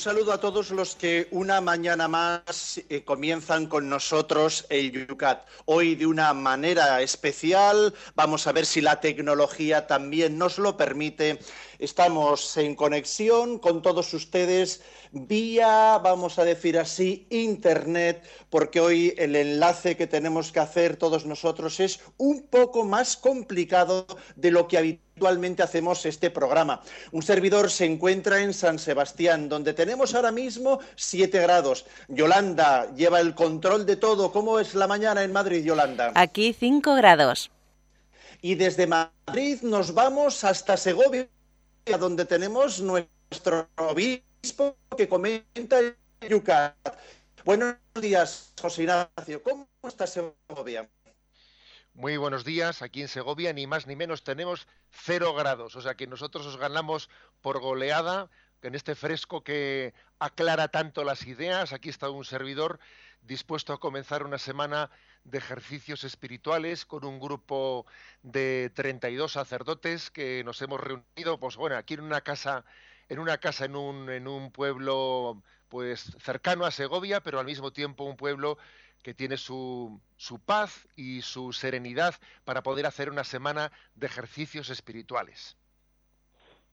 Saludo a todos los que una mañana más eh, comienzan con nosotros el Yucat. Hoy de una manera especial, vamos a ver si la tecnología también nos lo permite. Estamos en conexión con todos ustedes vía, vamos a decir así, Internet, porque hoy el enlace que tenemos que hacer todos nosotros es un poco más complicado de lo que habitualmente hacemos este programa. Un servidor se encuentra en San Sebastián, donde tenemos ahora mismo 7 grados. Yolanda lleva el control de todo. ¿Cómo es la mañana en Madrid, Yolanda? Aquí 5 grados. Y desde Madrid nos vamos hasta Segovia, donde tenemos nuestro obispo que comenta el Yucat. Buenos días, José Ignacio. ¿Cómo está Segovia? Muy buenos días. Aquí en Segovia ni más ni menos tenemos cero grados. O sea que nosotros os ganamos por goleada en este fresco que aclara tanto las ideas. Aquí está un servidor dispuesto a comenzar una semana de ejercicios espirituales con un grupo de 32 sacerdotes que nos hemos reunido, pues bueno, aquí en una casa en una casa en un, en un pueblo pues cercano a Segovia, pero al mismo tiempo un pueblo que tiene su, su paz y su serenidad para poder hacer una semana de ejercicios espirituales.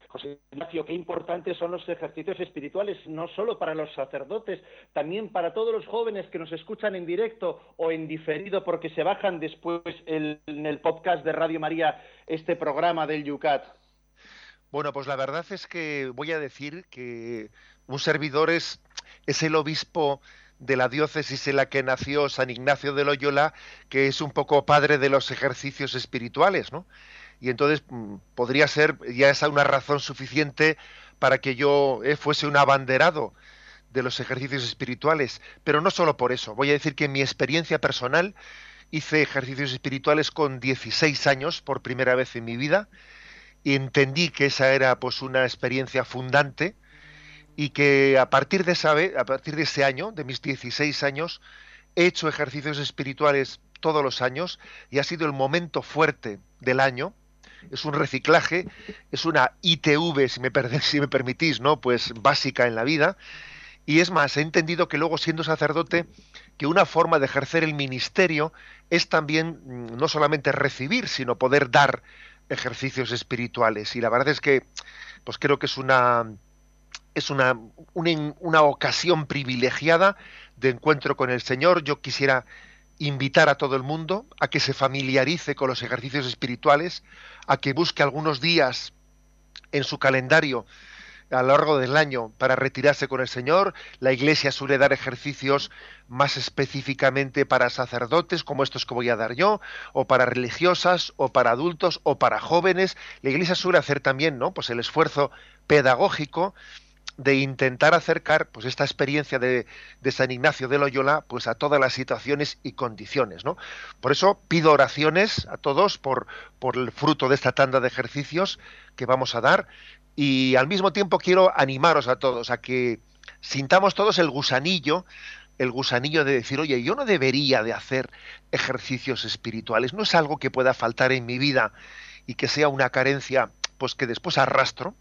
José Ignacio, qué importantes son los ejercicios espirituales, no solo para los sacerdotes, también para todos los jóvenes que nos escuchan en directo o en diferido, porque se bajan después en el podcast de Radio María este programa del Yucat. Bueno, pues la verdad es que voy a decir que un servidor es, es el obispo de la diócesis en la que nació San Ignacio de Loyola, que es un poco padre de los ejercicios espirituales, ¿no? Y entonces mm, podría ser ya esa una razón suficiente para que yo eh, fuese un abanderado de los ejercicios espirituales, pero no solo por eso. Voy a decir que en mi experiencia personal hice ejercicios espirituales con 16 años por primera vez en mi vida y entendí que esa era pues una experiencia fundante y que a partir de esa a partir de ese año, de mis 16 años, he hecho ejercicios espirituales todos los años y ha sido el momento fuerte del año. Es un reciclaje, es una ITV, si me, si me permitís, ¿no? Pues básica en la vida. Y es más, he entendido que luego siendo sacerdote, que una forma de ejercer el ministerio es también mm, no solamente recibir, sino poder dar ejercicios espirituales. Y la verdad es que, pues creo que es una es una, una, ocasión privilegiada de encuentro con el Señor. Yo quisiera invitar a todo el mundo a que se familiarice con los ejercicios espirituales, a que busque algunos días en su calendario a lo largo del año para retirarse con el Señor. La Iglesia suele dar ejercicios más específicamente para sacerdotes, como estos que voy a dar yo, o para religiosas, o para adultos, o para jóvenes. La Iglesia suele hacer también, ¿no? Pues el esfuerzo pedagógico de intentar acercar pues esta experiencia de, de, San Ignacio de Loyola pues a todas las situaciones y condiciones ¿no? por eso pido oraciones a todos por, por el fruto de esta tanda de ejercicios que vamos a dar y al mismo tiempo quiero animaros a todos a que sintamos todos el gusanillo, el gusanillo de decir, oye, yo no debería de hacer ejercicios espirituales, no es algo que pueda faltar en mi vida y que sea una carencia, pues que después arrastro.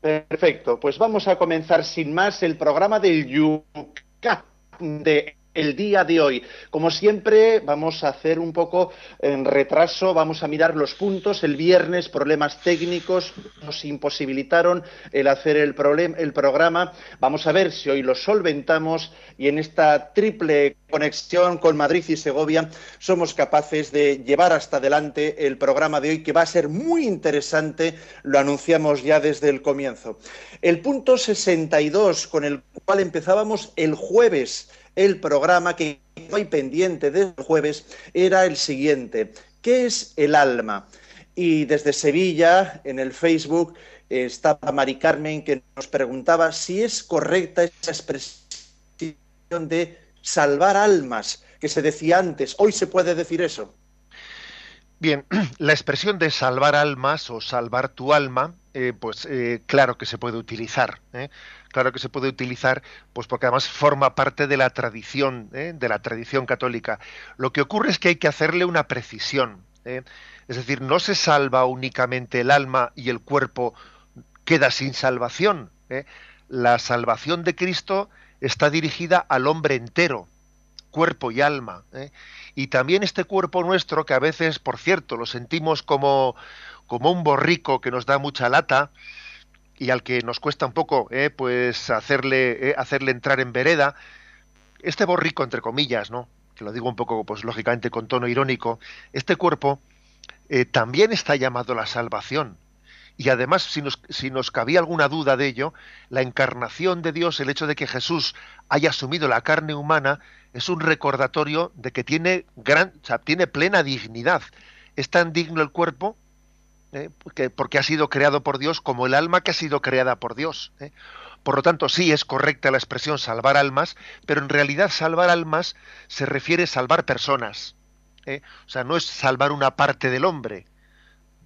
Perfecto, pues vamos a comenzar sin más el programa del Yucat de el día de hoy. Como siempre, vamos a hacer un poco en retraso, vamos a mirar los puntos. El viernes, problemas técnicos nos imposibilitaron el hacer el, el programa. Vamos a ver si hoy lo solventamos y en esta triple conexión con Madrid y Segovia somos capaces de llevar hasta adelante el programa de hoy que va a ser muy interesante, lo anunciamos ya desde el comienzo. El punto 62 con el cual empezábamos el jueves el programa que hoy pendiente desde el jueves era el siguiente. ¿Qué es el alma? Y desde Sevilla, en el Facebook, estaba Mari Carmen que nos preguntaba si es correcta esa expresión de salvar almas que se decía antes. Hoy se puede decir eso. Bien, la expresión de salvar almas o salvar tu alma, eh, pues eh, claro que se puede utilizar. ¿eh? Claro que se puede utilizar, pues porque además forma parte de la tradición, de la tradición católica. Lo que ocurre es que hay que hacerle una precisión. Es decir, no se salva únicamente el alma y el cuerpo queda sin salvación. La salvación de Cristo está dirigida al hombre entero, cuerpo y alma. Y también este cuerpo nuestro, que a veces, por cierto, lo sentimos como, como un borrico que nos da mucha lata y al que nos cuesta un poco eh, pues hacerle, eh, hacerle entrar en vereda, este borrico, entre comillas, ¿no? que lo digo un poco, pues lógicamente con tono irónico, este cuerpo eh, también está llamado a la salvación. Y además, si nos, si nos cabía alguna duda de ello, la encarnación de Dios, el hecho de que Jesús haya asumido la carne humana, es un recordatorio de que tiene gran, tiene plena dignidad. Es tan digno el cuerpo ¿eh? porque, ha sido creado por Dios como el alma que ha sido creada por Dios. ¿eh? Por lo tanto, sí es correcta la expresión salvar almas, pero en realidad salvar almas se refiere a salvar personas. ¿eh? O sea, no es salvar una parte del hombre.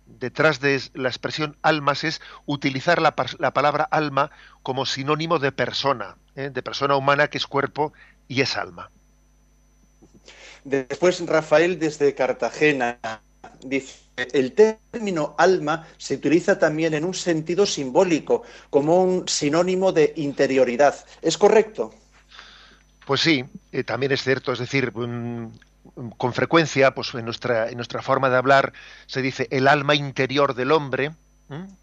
Detrás de la expresión almas es utilizar la, la palabra alma como sinónimo de persona, de persona humana que es cuerpo y es alma. Después Rafael desde Cartagena dice, el término alma se utiliza también en un sentido simbólico, como un sinónimo de interioridad. ¿Es correcto? Pues sí, eh, también es cierto. Es decir, con frecuencia, pues en nuestra, en nuestra forma de hablar se dice el alma interior del hombre,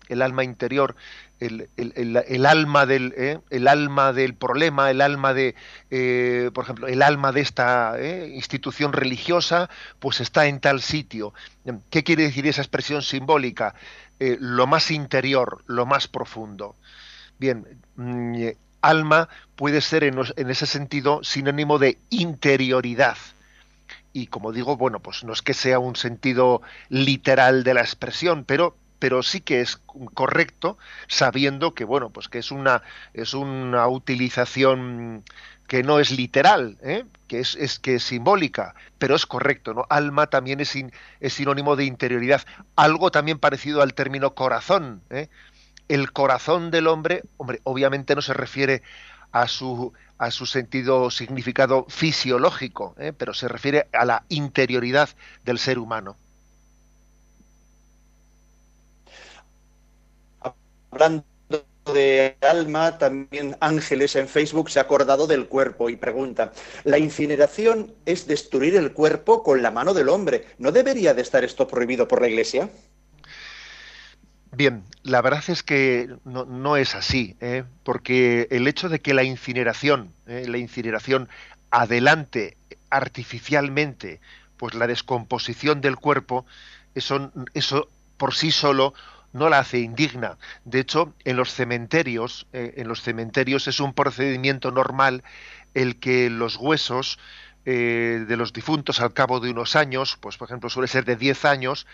el alma interior, el, alma del, ¿eh? el alma del problema, el alma de, eh, por ejemplo, el alma de esta ¿eh? institución religiosa, pues está en tal sitio. ¿Qué quiere decir esa expresión simbólica? lo más interior, lo más profundo. Bien, mm, alma puede ser en, en ese sentido sinónimo de interioridad y como digo, bueno, pues no es que sea un sentido literal de la expresión, pero pero sí que es correcto sabiendo que bueno pues que es una es una utilización que no es literal ¿eh? que es, es, que es simbólica pero es correcto no alma también es, es sinónimo de interioridad algo también parecido al término corazón ¿eh? el corazón del hombre hombre obviamente no se refiere a su a su sentido significado fisiológico ¿eh? pero se refiere a la interioridad del ser humano hablando de alma, también Ángeles en Facebook se ha acordado del cuerpo y pregunta, ¿la incineración es destruir el cuerpo con la mano del hombre? ¿No debería de estar esto prohibido por la Iglesia? Bien, la verdad es que no, es así, ¿eh? porque el hecho de que la incineración, ¿eh? la incineración adelante artificialmente, pues la descomposición del cuerpo, eso, eso por sí solo no la hace indigna. De hecho, en los cementerios, eh, en los cementerios es un procedimiento normal el que los huesos eh, de los difuntos al cabo de unos años, pues por ejemplo suele ser de 10 años,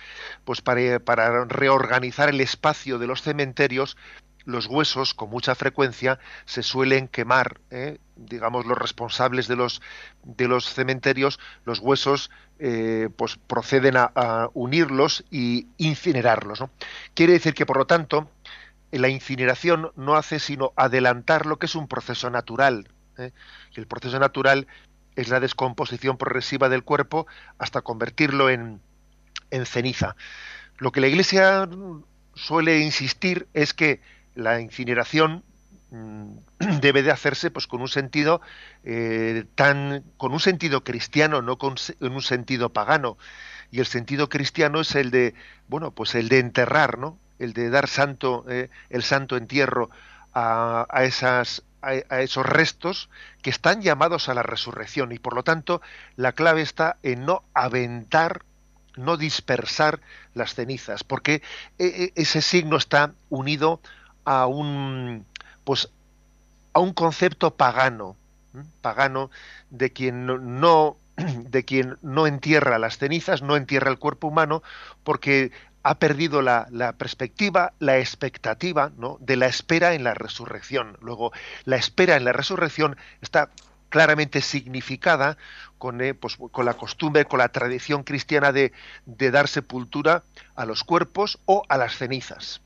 pues para, para reorganizar el espacio de los cementerios, los huesos con mucha frecuencia se suelen quemar, ¿eh? digamos los responsables de los de los cementerios, los huesos eh, pues proceden a, unirlos y incinerarlos. Quiere decir que por lo tanto la incineración no hace sino adelantar lo que es un proceso natural. ¿eh? El proceso natural es la descomposición progresiva del cuerpo hasta convertirlo en, en ceniza. Lo que la Iglesia suele insistir es que la incineración mm, debe de hacerse pues con un sentido eh, tan con un sentido cristiano no con un sentido pagano. Y el sentido cristiano es el de bueno pues el de enterrar no el de dar santo eh, el santo entierro a, esas a, esos restos que están llamados a la resurrección. Y por lo tanto la clave está en no aventar no dispersar las cenizas porque eh, ese signo está unido un pues a un concepto pagano pagano de quien no de quien no entierra las cenizas no entierra el cuerpo humano porque ha perdido la, la perspectiva la expectativa ¿no? de la espera en la resurrección luego la espera en la resurrección está claramente significada con, eh, pues, con, la costumbre, con la tradición cristiana de, de dar sepultura a los cuerpos o a las cenizas.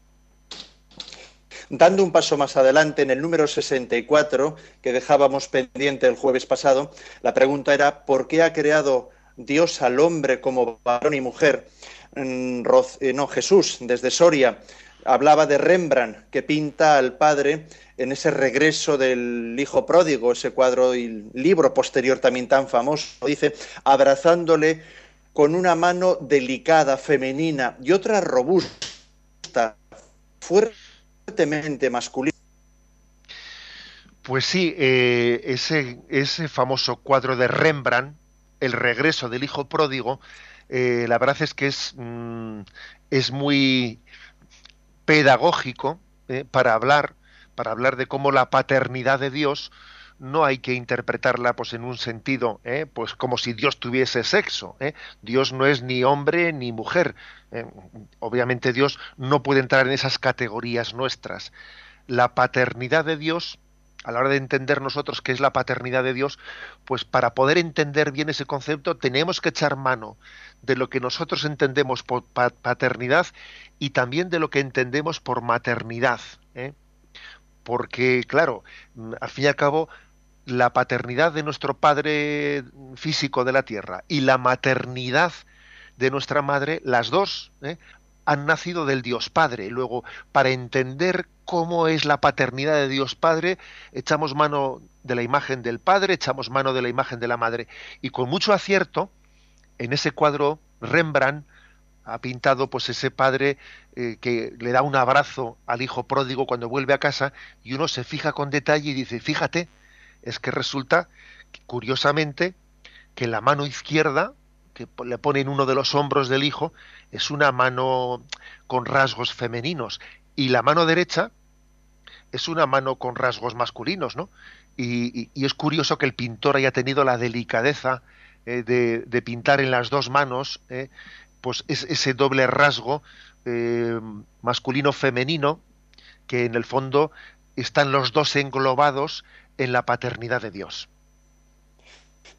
Dando un paso más adelante, en el número 64, que dejábamos pendiente el jueves pasado, la pregunta era ¿por qué ha creado Dios al hombre como varón y mujer? Mm, eh, no, Jesús, desde Soria, hablaba de Rembrandt, que pinta al Padre en ese regreso del Hijo Pródigo, ese cuadro y libro posterior también tan famoso, dice, abrazándole con una mano delicada, femenina, y otra robusta, masculina. Pues sí, eh, ese, ese famoso cuadro de Rembrandt, El regreso del Hijo Pródigo, eh, la verdad es que es, mm, es muy pedagógico eh, para hablar para hablar de cómo la paternidad de Dios no hay que interpretarla pues en un sentido eh, pues como si Dios tuviese sexo Dios no es ni hombre ni mujer obviamente Dios no puede entrar en esas categorías nuestras la paternidad de Dios a la hora de entender nosotros qué es la paternidad de Dios, pues para poder entender bien ese concepto tenemos que echar mano de lo que nosotros entendemos por paternidad y también de lo que entendemos por maternidad. ¿eh? Porque, claro, al fin y al cabo, la paternidad de nuestro padre físico de la tierra y la maternidad de nuestra madre, las dos, ¿eh? han nacido del Dios Padre. Luego, para entender cómo es la paternidad de Dios Padre, echamos mano de la imagen del Padre, echamos mano de la imagen de la Madre. Y con mucho acierto, en ese cuadro, Rembrandt ha pintado pues ese padre eh, que le da un abrazo al hijo pródigo cuando vuelve a casa y uno se fija con detalle y dice, fíjate, es que resulta, curiosamente, que la mano izquierda que le pone en uno de los hombros del hijo es una mano con rasgos femeninos y la mano derecha es una mano con rasgos masculinos, ¿no? Y, es curioso que el pintor haya tenido la delicadeza eh, de, pintar en las dos manos, eh, pues ese doble rasgo eh, masculino-femenino que en el fondo están los dos englobados en la paternidad de Dios.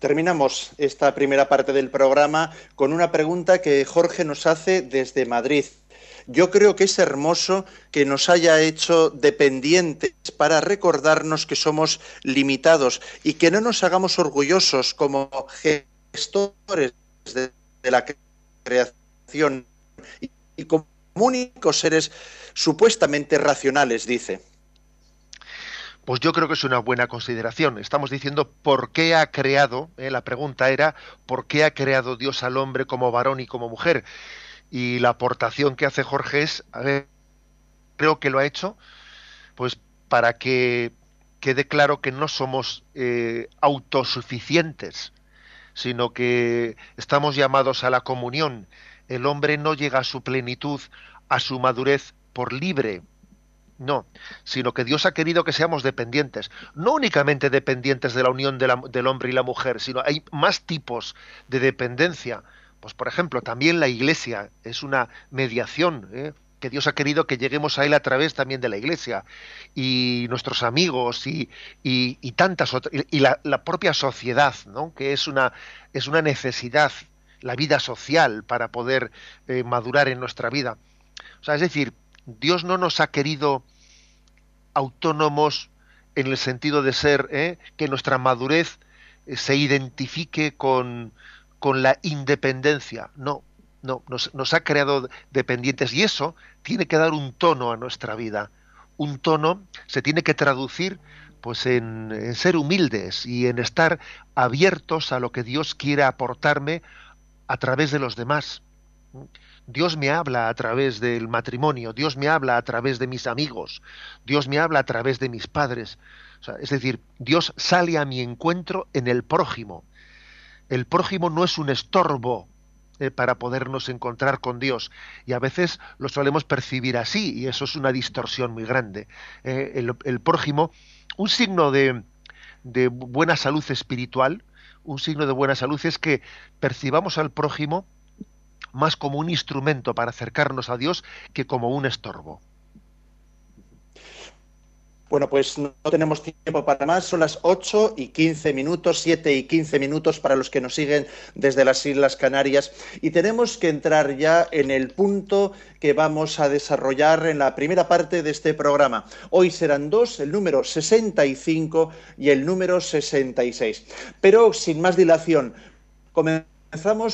Terminamos esta primera parte del programa con una pregunta que Jorge nos hace desde Madrid. Yo creo que es hermoso que nos haya hecho dependientes para recordarnos que somos limitados y que no nos hagamos orgullosos como gestores de, la creación y como únicos seres supuestamente racionales, dice. Pues yo creo que es una buena consideración. Estamos diciendo por qué ha creado, eh, la pregunta era, ¿por qué ha creado Dios al hombre como varón y como mujer? Y la aportación que hace Jorge es, a ver, creo que lo ha hecho, pues para que quede claro que no somos eh, autosuficientes, sino que estamos llamados a la comunión. El hombre no llega a su plenitud, a su madurez por libre no, sino que Dios ha querido que seamos dependientes, no únicamente dependientes de la unión del hombre y la mujer, sino hay más tipos de dependencia. Pues por ejemplo, también la Iglesia es una mediación, ¿eh? que Dios ha querido que lleguemos a Él a través también de la Iglesia, y nuestros amigos, y, tantas otras, y, la, propia sociedad, ¿no? que es una, es una necesidad, la vida social para poder eh, madurar en nuestra vida. O sea, es decir, Dios no nos ha querido autónomos en el sentido de ser ¿eh? que nuestra madurez eh, se identifique con, con, la independencia. No, no, nos, ha creado dependientes y eso tiene que dar un tono a nuestra vida. Un tono se tiene que traducir pues en, ser humildes y en estar abiertos a lo que Dios quiere aportarme a través de los demás. Dios me habla a través del matrimonio, Dios me habla a través de mis amigos, Dios me habla a través de mis padres. es decir, Dios sale a mi encuentro en el prójimo. El prójimo no es un estorbo eh, para podernos encontrar con Dios y a veces lo solemos percibir así y eso es una distorsión muy grande. Eh, el, prójimo, un signo de, de buena salud espiritual, un signo de buena salud es que percibamos al prójimo más como un instrumento para acercarnos a Dios que como un estorbo. Bueno, pues no tenemos tiempo para más, son las 8 y 15 minutos, 7 y 15 minutos para los que nos siguen desde las Islas Canarias y tenemos que entrar ya en el punto que vamos a desarrollar en la primera parte de este programa. Hoy serán dos, el número 65 y el número 66. Pero sin más dilación, comenzamos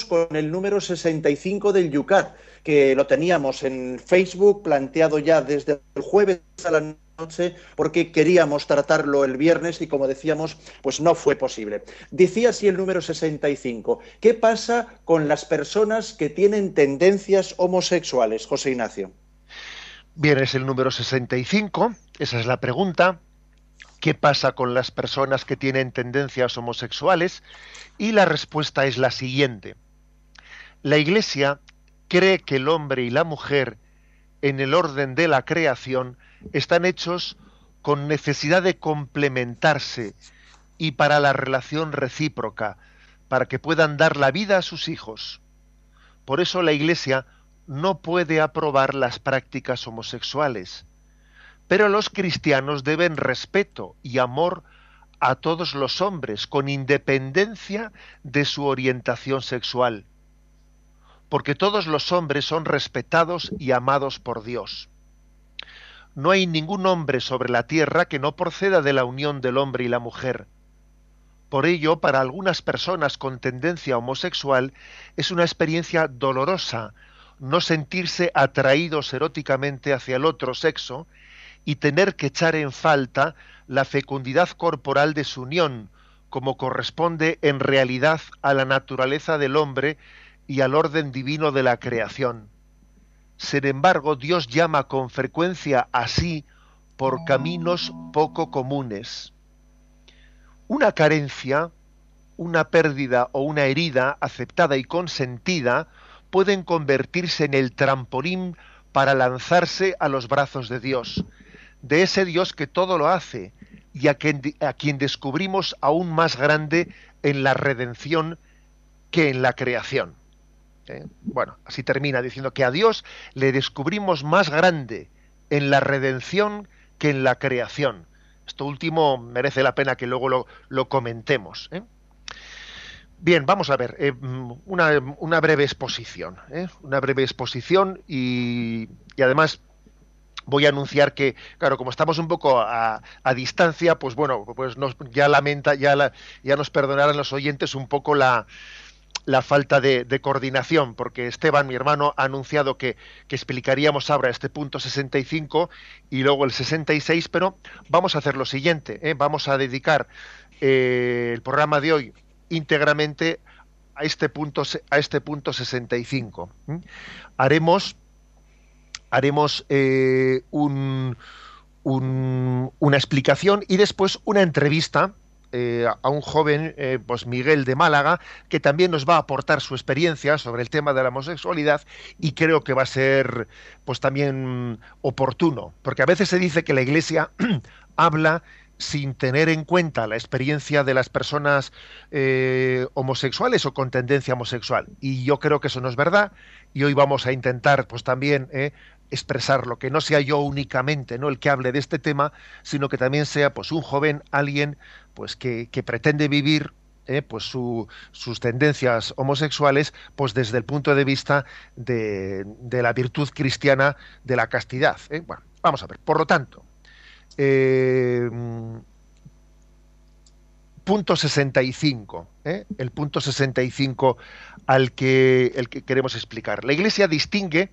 con el número 65 del Yucat, que lo teníamos en Facebook planteado ya desde el jueves a la noche noche porque queríamos tratarlo el viernes y como decíamos, pues no fue posible. Decía así el número 65. ¿Qué pasa con las personas que tienen tendencias homosexuales, José Ignacio? Bien, es el número 65, esa es la pregunta. ¿Qué pasa con las personas que tienen tendencias homosexuales? Y la respuesta es la siguiente. La Iglesia cree que el hombre y la mujer, en el orden de la creación, están hechos con necesidad de complementarse y para la relación recíproca, para que puedan dar la vida a sus hijos. Por eso la Iglesia no puede aprobar las prácticas homosexuales, pero los cristianos deben respeto y amor a todos los hombres, con independencia de su orientación sexual, porque todos los hombres son respetados y amados por Dios no hay ningún hombre sobre la tierra que no proceda de la unión del hombre y la mujer. Por ello, para algunas personas con tendencia homosexual es una experiencia dolorosa no sentirse atraídos eróticamente hacia el otro sexo y tener que echar en falta la fecundidad corporal de su unión, como corresponde en realidad a la naturaleza del hombre y al orden divino de la creación. Sin embargo, Dios llama con frecuencia así por caminos poco comunes. Una carencia, una pérdida o una herida aceptada y consentida pueden convertirse en el trampolín para lanzarse a los brazos de Dios, de ese Dios que todo lo hace y a quien, a quien descubrimos aún más grande en la redención que en la creación. ¿eh? Bueno, así termina diciendo que a Dios le descubrimos más grande en la redención que en la creación. Esto último merece la pena que luego lo, comentemos. ¿eh? Bien, vamos a ver, eh, una, breve exposición, una breve exposición y, además voy a anunciar que, claro, como estamos un poco a, distancia, pues bueno, pues ya lamenta, ya, ya nos perdonarán los oyentes un poco la, la falta de, coordinación, porque Esteban, mi hermano, ha anunciado que, explicaríamos ahora este punto 65 y luego el 66, pero vamos a hacer lo siguiente, ¿eh? vamos a dedicar eh, el programa de hoy íntegramente a este punto, a este punto 65. Haremos, haremos eh, un, una explicación y después una entrevista eh, a un joven, eh, pues Miguel de Málaga, que también nos va a aportar su experiencia sobre el tema de la homosexualidad y creo que va a ser pues también oportuno, porque a veces se dice que la Iglesia habla sin tener en cuenta la experiencia de las personas homosexuales o con tendencia homosexual. Y yo creo que eso no es verdad. Y hoy vamos a intentar, pues también, expresarlo, que no sea yo únicamente ¿no? el que hable de este tema, sino que también sea pues un joven, alguien pues que, pretende vivir ¿eh? pues sus tendencias homosexuales pues desde el punto de vista de, la virtud cristiana de la castidad. ¿eh? Bueno, vamos a ver. Por lo tanto, eh, punto 65, el punto 65 al que, el que queremos explicar. La Iglesia distingue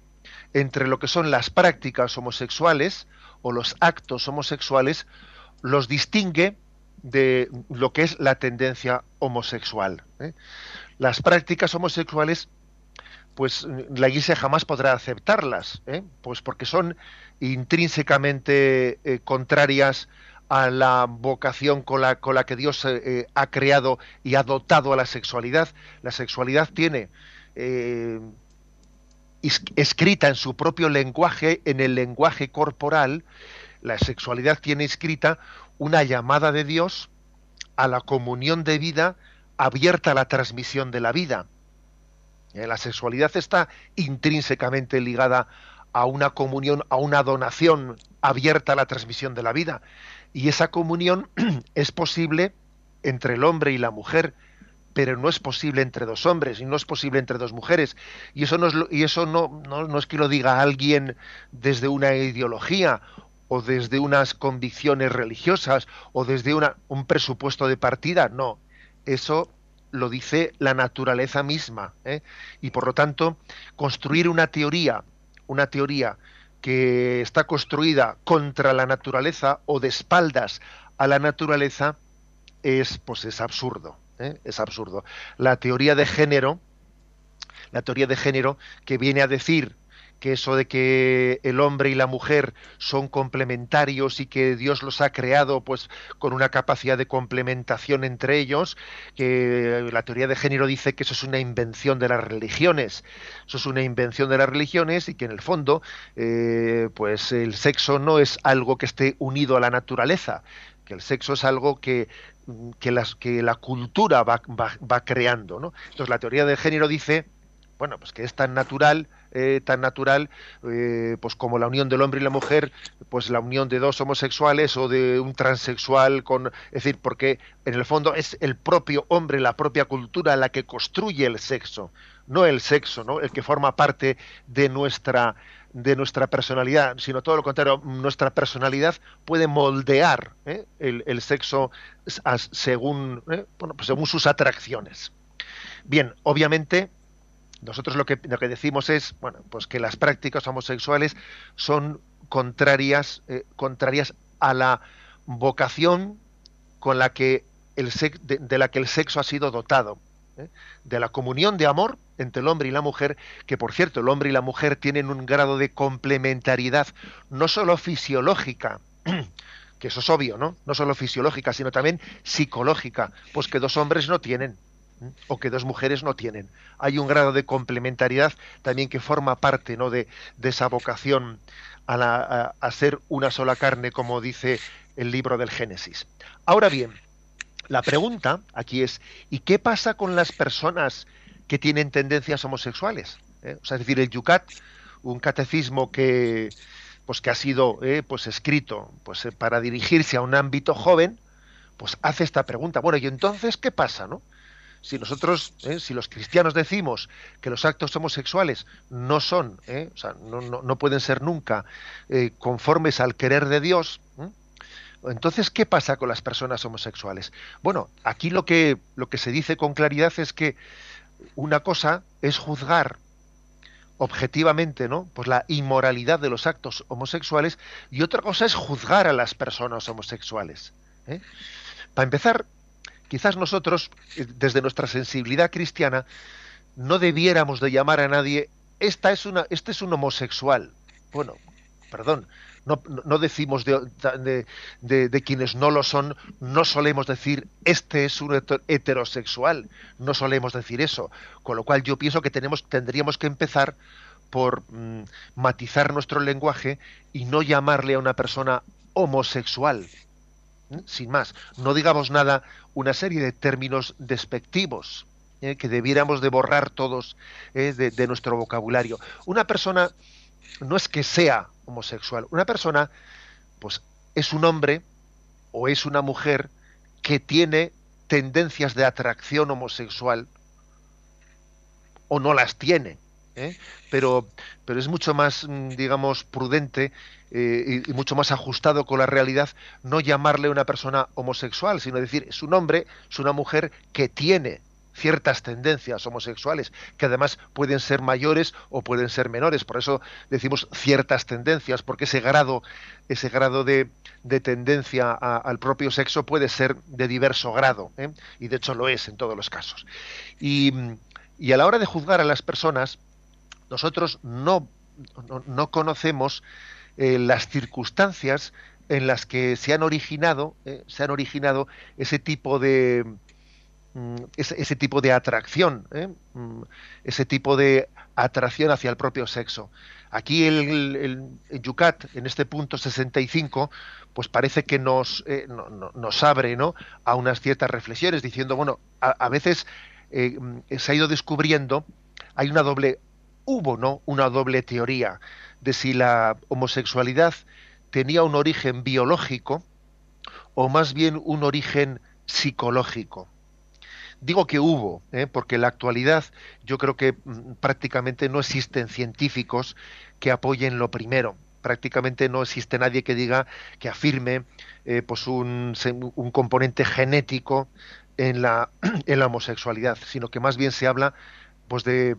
entre lo que son las prácticas homosexuales o los actos homosexuales, los distingue de lo que es la tendencia homosexual. ¿eh? Las prácticas homosexuales, pues la Iglesia jamás podrá aceptarlas, ¿eh? pues porque son intrínsecamente eh, contrarias a la vocación con la, con la que Dios ha creado y ha dotado a la sexualidad. La sexualidad tiene escrita en su propio lenguaje, en el lenguaje corporal, la sexualidad tiene escrita una llamada de Dios a la comunión de vida abierta a la transmisión de la vida. Eh, la sexualidad está intrínsecamente ligada a una comunión, a una donación abierta a la transmisión de la vida. Y esa comunión es posible entre el hombre y la mujer, pero no es posible entre dos hombres y no es posible entre dos mujeres. Y eso no es, y eso no, es que lo diga alguien desde una ideología o desde unas convicciones religiosas o desde una, un presupuesto de partida, no. Eso lo dice la naturaleza misma. ¿eh? Y por lo tanto, construir una teoría, una teoría que está construida contra la naturaleza o de espaldas a la naturaleza, es, pues es absurdo. ¿Eh? Es absurdo. La teoría de género, la teoría de género que viene a decir que eso de que el hombre y la mujer son complementarios y que Dios los ha creado pues con una capacidad de complementación entre ellos, que la teoría de género dice que eso es una invención de las religiones, eso es una invención de las religiones y que en el fondo eh, pues el sexo no es algo que esté unido a la naturaleza, que el sexo es algo que que, las, que la cultura va, va, creando. ¿no? Entonces la teoría del género dice, bueno, pues que es tan natural, eh, tan natural, eh, pues como la unión del hombre y la mujer, pues la unión de dos homosexuales o de un transexual con, es decir, porque en el fondo es el propio hombre, la propia cultura la que construye el sexo, no el sexo, ¿no? El que forma parte de nuestra de nuestra personalidad, sino todo lo contrario, nuestra personalidad puede moldear ¿eh? el, sexo según, ¿eh? pues según sus atracciones. Bien, obviamente, nosotros lo que, lo que decimos es bueno, pues que las prácticas homosexuales son contrarias, eh, contrarias a la vocación con la que el de la que el sexo ha sido dotado. ¿Eh? de la comunión de amor entre el hombre y la mujer, que por cierto el hombre y la mujer tienen un grado de complementariedad no solo fisiológica, que eso es obvio, ¿no? No solo fisiológica, sino también psicológica, pues que dos hombres no tienen ¿eh? o que dos mujeres no tienen. Hay un grado de complementariedad también que forma parte ¿no? de, esa vocación a, a ser una sola carne, como dice el libro del Génesis. Ahora bien, la pregunta aquí es, ¿y qué pasa con las personas que tienen tendencias homosexuales? ¿Eh? O sea, es decir, el Yucat, un catecismo que, pues, que ha sido eh, pues, escrito pues, eh, para dirigirse a un ámbito joven, pues hace esta pregunta. Bueno, ¿y entonces qué pasa? ¿no? Si nosotros, si los cristianos decimos que los actos homosexuales no son, o sea, no, no, pueden ser nunca conformes al querer de Dios, entonces, ¿qué pasa con las personas homosexuales? Bueno, aquí lo que, lo que se dice con claridad es que una cosa es juzgar objetivamente, ¿no? Pues la inmoralidad de los actos homosexuales y otra cosa es juzgar a las personas homosexuales. ¿eh? Para empezar, quizás nosotros, eh, desde nuestra sensibilidad cristiana, no debiéramos de llamar a nadie esta es una, este es un homosexual. Bueno, perdón, no, decimos de, quienes no lo son, no solemos decir este es un heterosexual, no solemos decir eso. Con lo cual yo pienso que tenemos, tendríamos que empezar por mm, matizar nuestro lenguaje y no llamarle a una persona homosexual. Sin más, no digamos nada, una serie de términos despectivos ¿eh? que debiéramos de borrar todos ¿eh? de nuestro vocabulario. Una persona no es que sea homosexual. Una persona, pues, es un hombre o es una mujer que tiene tendencias de atracción homosexual o no las tiene. ¿eh? Pero, pero es mucho más, mm, digamos, prudente eh, y, mucho más ajustado con la realidad no llamarle una persona homosexual, sino decir, es un hombre, es una mujer que tiene ciertas tendencias homosexuales, que además pueden ser mayores o pueden ser menores. Por eso decimos ciertas tendencias, porque ese grado, ese grado de, tendencia al propio sexo puede ser de diverso grado, ¿eh? y de hecho lo es en todos los casos. Y, a la hora de juzgar a las personas, nosotros no, no, conocemos eh, las circunstancias en las que se han originado, eh, se han originado ese tipo de, Mm, ese, tipo de atracción, ¿eh? mm, ese tipo de atracción hacia el propio sexo. Aquí el, Yucat, en este punto 65, pues parece que nos, eh, nos abre ¿no? a unas ciertas reflexiones, diciendo, bueno, a, veces eh, mm, se ha ido descubriendo, hay una doble hubo no una doble teoría de si la homosexualidad tenía un origen biológico o más bien un origen psicológico. Digo que hubo, ¿eh? porque en la actualidad yo creo que mm, prácticamente no existen científicos que apoyen lo primero. Prácticamente no existe nadie que diga, que afirme eh, pues un, un, componente genético en la, en la homosexualidad, sino que más bien se habla pues de,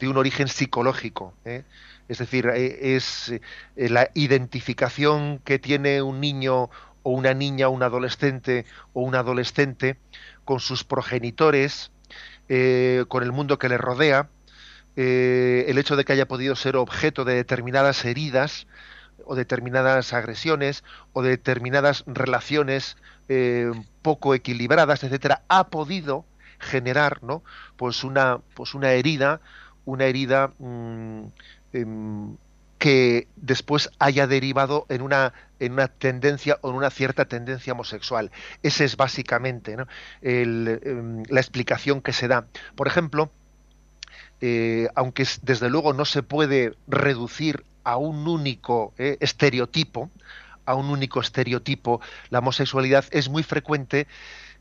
un origen psicológico. ¿eh? Es decir, es la identificación que tiene un niño o una niña, un adolescente o un adolescente con sus progenitores, con el mundo que le rodea, el hecho de que haya podido ser objeto de determinadas heridas o determinadas agresiones o determinadas relaciones poco equilibradas, etcétera, ha podido generar, ¿no? Pues una, pues una herida, una herida mm, em, que después haya derivado en una, en una tendencia o en una cierta tendencia homosexual. Esa es básicamente em, la explicación que se da. Por ejemplo, eh, aunque desde luego no se puede reducir a un único eh, estereotipo, a un único estereotipo, la homosexualidad es muy frecuente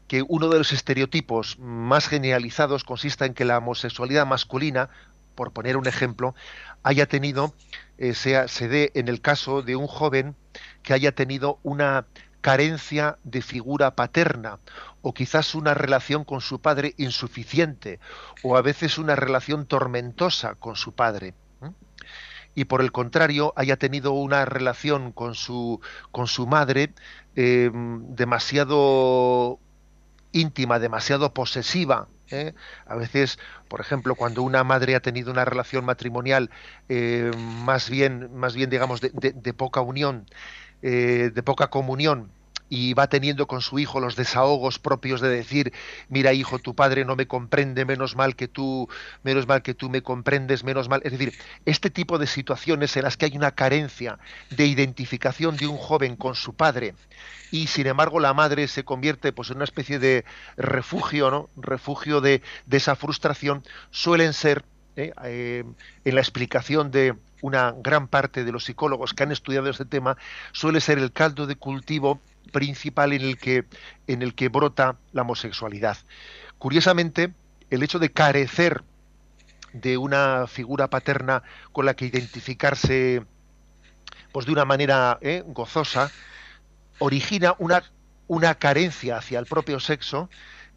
que uno de los estereotipos más generalizados consista en que la homosexualidad masculina, por poner un ejemplo, haya tenido, eh, sea, se dé en el caso de un joven que haya tenido una carencia de figura paterna o quizás una relación con su padre insuficiente o a veces una relación tormentosa con su padre y por el contrario haya tenido una relación con su con su madre eh, demasiado íntima, demasiado posesiva. ¿eh? A veces, por ejemplo, cuando una madre ha tenido una relación matrimonial eh, más bien, más bien, digamos, de, poca unión, eh, de poca comunión, y va teniendo con su hijo los desahogos propios de decir mira hijo tu padre no me comprende menos mal que tú menos mal que tú me comprendes menos mal es decir este tipo de situaciones en las que hay una carencia de identificación de un joven con su padre y sin embargo la madre se convierte pues en una especie de refugio no refugio de, de esa frustración suelen ser ¿eh? Eh, en la explicación de una gran parte de los psicólogos que han estudiado este tema suele ser el caldo de cultivo principal en el que en el que brota la homosexualidad. Curiosamente, el hecho de carecer de una figura paterna con la que identificarse pues de una manera ¿eh? gozosa origina una, una carencia hacia el propio sexo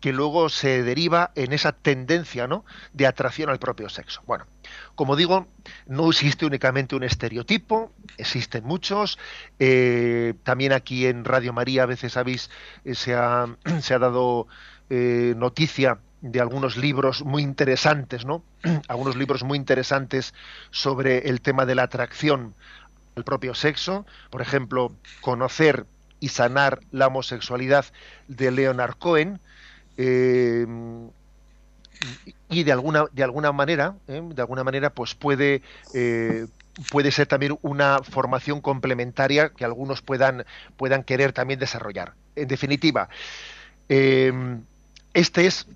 que luego se deriva en esa tendencia ¿no? de atracción al propio sexo. Bueno, como digo, no existe únicamente un estereotipo, existen muchos. Eh, también aquí en Radio María a veces habéis, eh, se, ha, se, ha, dado eh, noticia de algunos libros muy interesantes, ¿no? algunos libros muy interesantes sobre el tema de la atracción al propio sexo. Por ejemplo, Conocer y sanar la homosexualidad de Leonard Cohen, eh, y de alguna de alguna manera ¿eh? de alguna manera pues puede eh, puede ser también una formación complementaria que algunos puedan puedan querer también desarrollar en definitiva este es,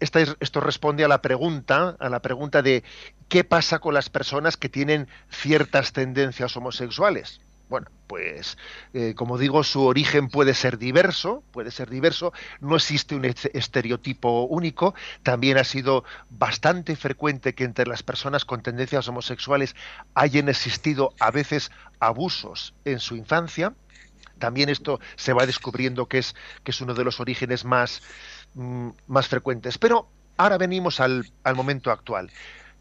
esto responde a la pregunta, a la pregunta de qué pasa con las personas que tienen ciertas tendencias homosexuales. Bueno, pues eh, como digo, su origen puede ser diverso, puede ser diverso, no existe un estereotipo único, también ha sido bastante frecuente que entre las personas con tendencias homosexuales hayan existido a veces abusos en su infancia, también esto se va descubriendo que es, que es uno de los orígenes más, mm, más frecuentes. Pero ahora venimos al, al momento actual.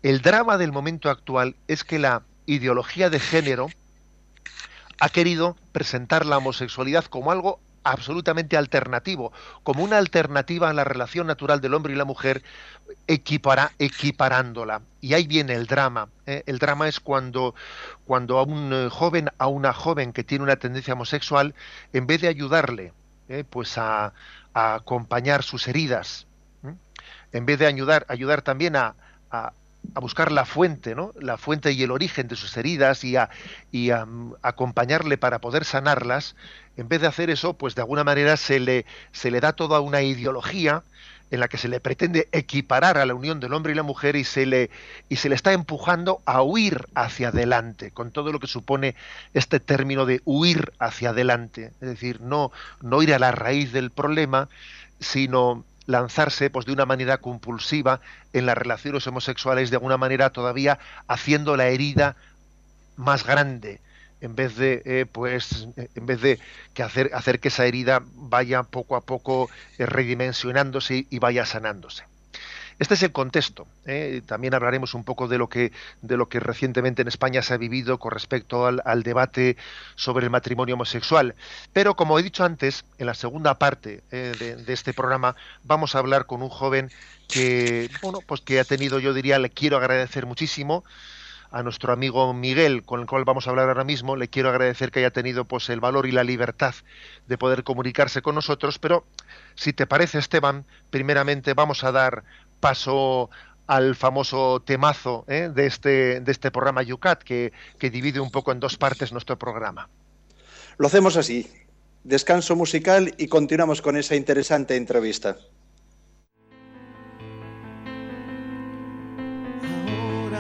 El drama del momento actual es que la ideología de género, ha querido presentar la homosexualidad como algo absolutamente alternativo, como una alternativa a la relación natural del hombre y la mujer, equiparándola. Y ahí viene el drama. ¿eh? El drama es cuando, cuando a un eh, joven, a una joven que tiene una tendencia homosexual, en vez de ayudarle ¿eh? pues a, acompañar sus heridas, en vez de ayudar, ayudar también a buscar la fuente, ¿no? La fuente y el origen de sus heridas y a, y a, mm, acompañarle para poder sanarlas, en vez de hacer eso, pues de alguna manera se le, se le da toda una ideología en la que se le pretende equiparar a la unión del hombre y la mujer y se le y se le está empujando a huir hacia adelante con todo lo que supone este término de huir hacia adelante es decir no no ir a la raíz del problema sino lanzarse pues de una manera compulsiva en las relaciones homosexuales de alguna manera todavía haciendo la herida más grande en vez de eh, pues en vez de que hacer hacer que esa herida vaya poco a poco eh, redimensionándose y vaya sanándose este es el contexto. ¿eh? También hablaremos un poco de lo que de lo que recientemente en España se ha vivido con respecto al, debate sobre el matrimonio homosexual. Pero como he dicho antes, en la segunda parte de, de, este programa vamos a hablar con un joven que bueno pues que ha tenido, yo diría, le quiero agradecer muchísimo a nuestro amigo Miguel, con el cual vamos a hablar ahora mismo. Le quiero agradecer que haya tenido pues el valor y la libertad de poder comunicarse con nosotros, pero si te parece, Esteban, primeramente vamos a dar paso al famoso temazo ¿eh? de, este, de este programa Yucat, que, que divide un poco en dos partes nuestro programa. Lo hacemos así. Descanso musical y continuamos con esa interesante entrevista.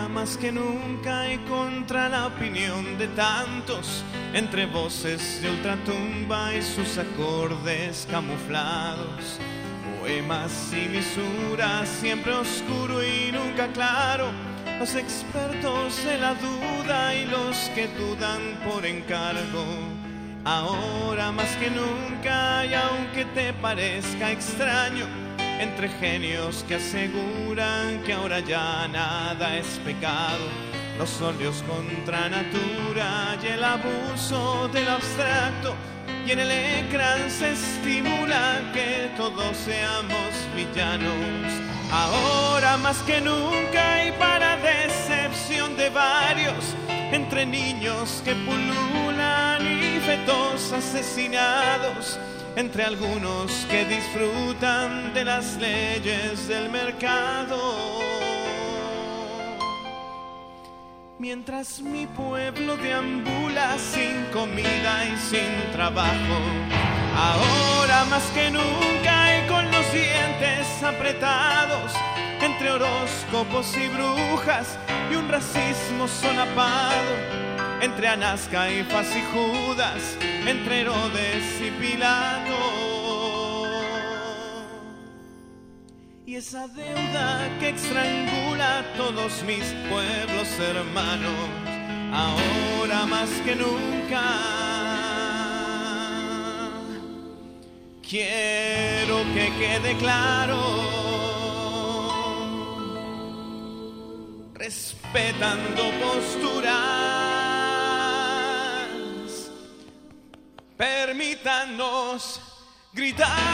más que nunca y contra la opinión de tantos, entre voces de ultratumba y sus acordes camuflados. Poemas y lisuras, siempre oscuro y nunca claro. Los expertos de la duda y los que dudan por encargo. Ahora más que nunca y aunque te parezca extraño, entre genios que aseguran que ahora ya nada es pecado, los óleos contra natura y el abuso del abstracto, y en el ecran se estimula que todos seamos villanos. Ahora más que nunca y para decepción de varios, entre niños que pululan y fetos asesinados, entre algunos que disfrutan de las leyes del mercado. Mientras mi pueblo deambula sin comida y sin trabajo, ahora más que nunca y con los dientes apretados, entre horóscopos y brujas y un racismo solapado entre Anasca y Faz y Judas, entre Herodes y Pilato. Y esa deuda que estrangula a todos mis pueblos hermanos, ahora más que nunca. Quiero que quede claro, respetando posturas permítanos gritarlo.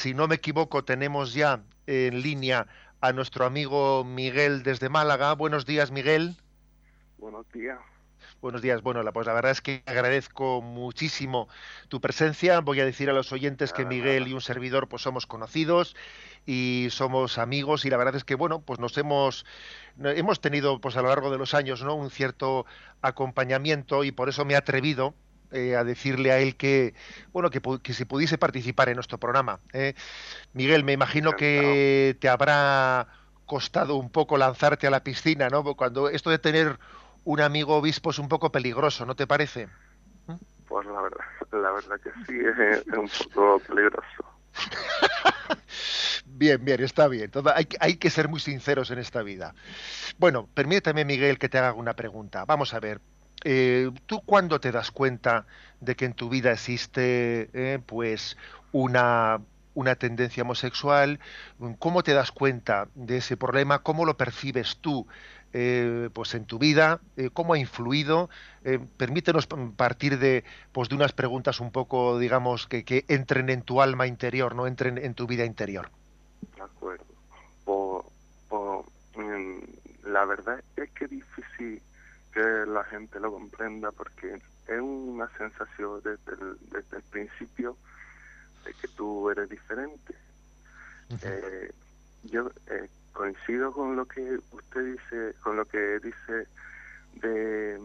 Si no me equivoco, tenemos ya en línea a nuestro amigo Miguel desde Málaga. Buenos días, Miguel. Buenos días. Buenos días. Bueno, pues la verdad es que agradezco muchísimo tu presencia. Voy a decir a los oyentes que Miguel y un servidor pues somos conocidos y somos amigos y la verdad es que bueno, pues nos hemos hemos tenido pues a lo largo de los años, ¿no? un cierto acompañamiento y por eso me he atrevido eh, a decirle a él que bueno que, que si pudiese participar en nuestro programa. ¿eh? Miguel, me imagino que te habrá costado un poco lanzarte a la piscina, ¿no? Cuando esto de tener un amigo obispo es un poco peligroso, ¿no te parece? Pues la verdad, la verdad que sí, es, un poco peligroso. bien, bien, está bien. hay, hay, que ser muy sinceros en esta vida. Bueno, permítame, Miguel, que te haga una pregunta. Vamos a ver. Eh, ¿Tú cuándo te das cuenta de que en tu vida existe eh, pues una, una tendencia homosexual? ¿Cómo te das cuenta de ese problema? ¿Cómo lo percibes tú? Eh, pues en tu vida, cómo ha influido. Permítenos partir de, pues de unas preguntas un poco, digamos, que, entren en tu alma interior, no entren en tu vida interior. De acuerdo. Por, la verdad es que difícil que la gente lo comprenda porque es una sensación desde el, desde el principio de que tú eres diferente. yo coincido con lo que usted dice, con lo que dice de,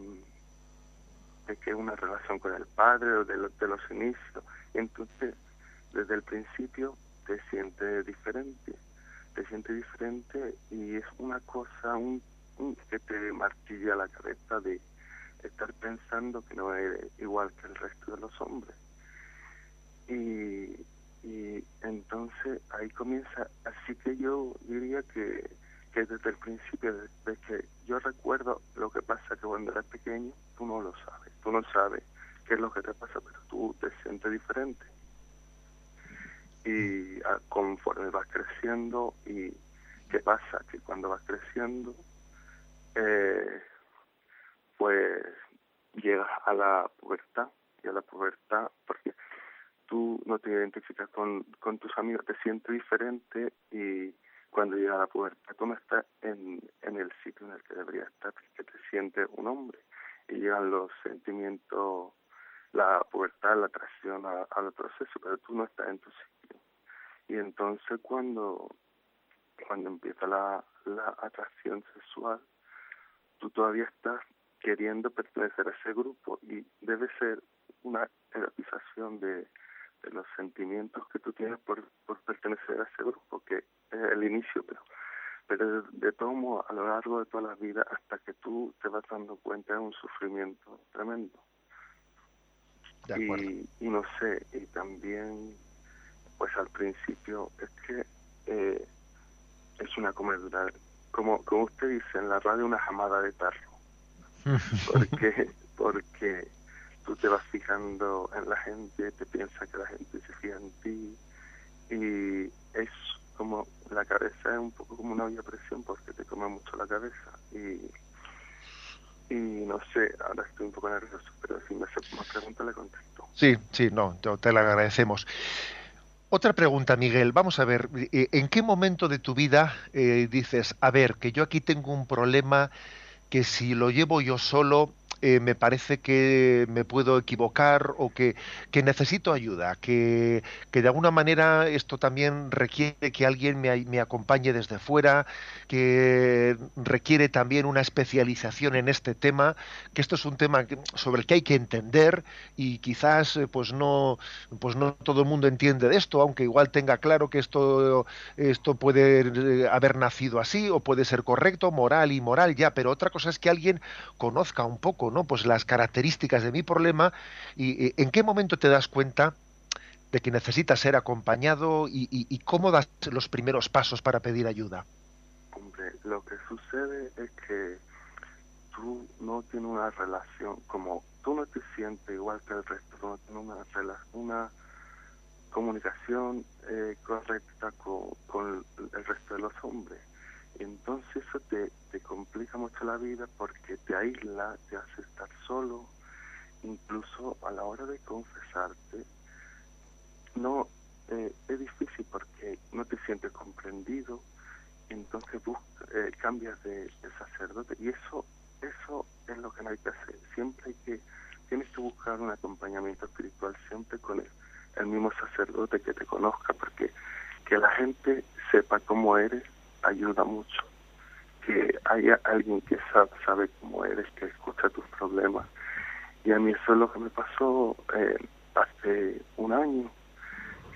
de que una relación con el padre o de, de los inicios. Entonces, desde el principio te sientes diferente, te sientes diferente y es una cosa un, que te martilla la cabeza de estar pensando que no eres igual que el resto de los hombres. Y, y entonces ahí comienza, así que yo diría que, que desde el principio, desde que yo recuerdo lo que pasa que cuando eres pequeño, tú no lo sabes, tú no sabes qué es lo que te pasa, pero tú te sientes diferente. Y ah, conforme vas creciendo, y qué pasa, que cuando vas creciendo, eh, pues llegas a la pubertad, y a la pubertad, porque tú no te identificas con, con tus amigos, te sientes diferente y cuando llega la pubertad tú no estás en, en el sitio en el que deberías estar, que te sientes un hombre y llegan los sentimientos, la pubertad, la atracción al proceso, pero tú no estás en tu sitio. Y entonces cuando, cuando empieza la, la atracción sexual, todavía estás queriendo pertenecer a ese grupo y debe ser una erotización de, de los sentimientos que tú tienes por, por pertenecer a ese grupo, que es el inicio, pero pero de, todo modo a lo largo de toda la vida hasta que tú te vas dando cuenta es un sufrimiento tremendo. y, y no sé, y también pues al principio es que eh, es una comedura, como, como usted dice en la radio, una jamada de tarro. porque porque tú te vas fijando en la gente, te piensas que la gente se fija en ti y es como la cabeza es un poco como una olla presión porque te come mucho la cabeza y y no sé, ahora estoy un poco nervioso, pero si me hace más preguntas le contesto. Sí, sí, no, te la agradecemos. Otra pregunta, Miguel. Vamos a ver, eh, ¿en qué momento de tu vida eh, dices, a ver, que yo aquí tengo un problema que si lo llevo yo solo eh, me parece que me puedo equivocar o que, que necesito ayuda, que, que, de alguna manera esto también requiere que alguien me, me, acompañe desde fuera, que requiere también una especialización en este tema, que esto es un tema sobre el que hay que entender y quizás eh, pues no, pues no todo el mundo entiende de esto, aunque igual tenga claro que esto, esto puede eh, haber nacido así o puede ser correcto, moral y moral ya, pero otra cosa es que alguien conozca un poco ¿no? Pues las características de mi problema y, en qué momento te das cuenta de que necesitas ser acompañado y, cómo das los primeros pasos para pedir ayuda. Hombre, lo que sucede es que tú no tienes una relación, como tú no te sientes igual que el resto, tú no tienes una, una comunicación eh, correcta con, con el resto de los hombres. Entonces eso te, te complica mucho la vida porque te aísla, te hace estar solo, incluso a la hora de confesarte, no eh, es difícil porque no te sientes comprendido, entonces busca, eh, cambias de, sacerdote. Y eso eso es lo que no hay que hacer. Siempre hay que tienes que buscar un acompañamiento espiritual siempre con el, el mismo sacerdote que te conozca porque que la gente sepa cómo eres ayuda mucho. Que haya alguien que sabe, sabe cómo eres, que escucha tus problemas. Y a mí eso es lo que me pasó eh, hace un año,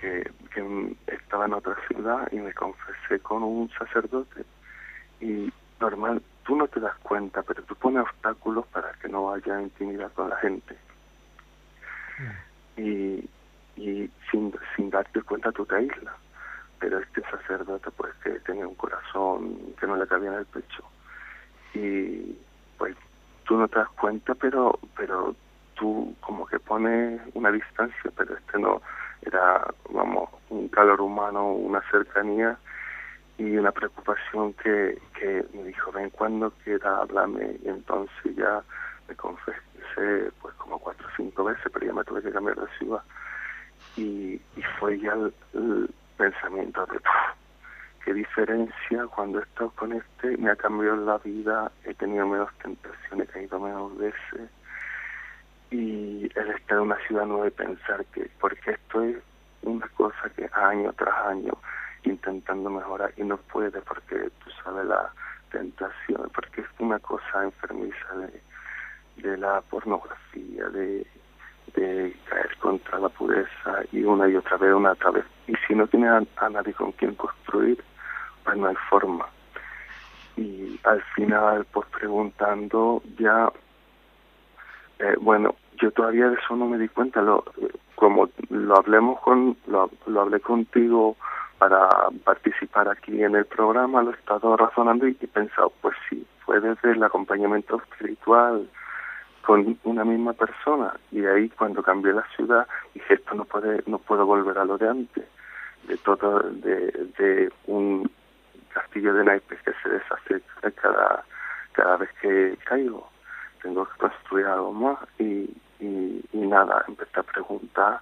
que, que estaba en otra ciudad y me confesé con un sacerdote. Y normal, tú no te das cuenta, pero tú pones obstáculos para que no haya intimidad con la gente. Mm. Y, y sin, sin darte cuenta tú te aíslas pero este sacerdote pues que tenía un corazón que no le cabía en el pecho. Y pues tú no te das cuenta pero pero tú como que pones una distancia pero este no era vamos un calor humano una cercanía y una preocupación que, que me dijo ven cuando quiera hablarme y entonces ya me confesé pues como cuatro o cinco veces pero ya me tuve que cambiar de ciudad. Y, y fue ya el pensamiento de qué diferencia cuando he estado con este, me ha cambiado la vida, he tenido menos tentaciones, he caído menos veces. Y el estar en una ciudad nueva y pensar que, porque esto es una cosa que año tras año intentando mejorar y no puede porque tú sabes la tentación, porque es una cosa enfermiza de, de la pornografía, de, de caer contra la pureza y una y otra vez, una otra vez. Y si no tiene a, nadie con quien construir, pues no hay forma. Y al final, pues preguntando, ya, eh, bueno, yo todavía de eso no me di cuenta, lo, como lo hablemos con, lo, lo hablé contigo para participar aquí en el programa, lo he estado razonando y he pensado, pues sí, fue desde el acompañamiento espiritual, con una misma persona. Y ahí cuando cambié la ciudad dije esto no puede no puedo volver a lo de antes. De todo de, un castillo de naipes que se deshace cada cada vez que caigo. Tengo que construir algo más y, y, nada empecé a preguntar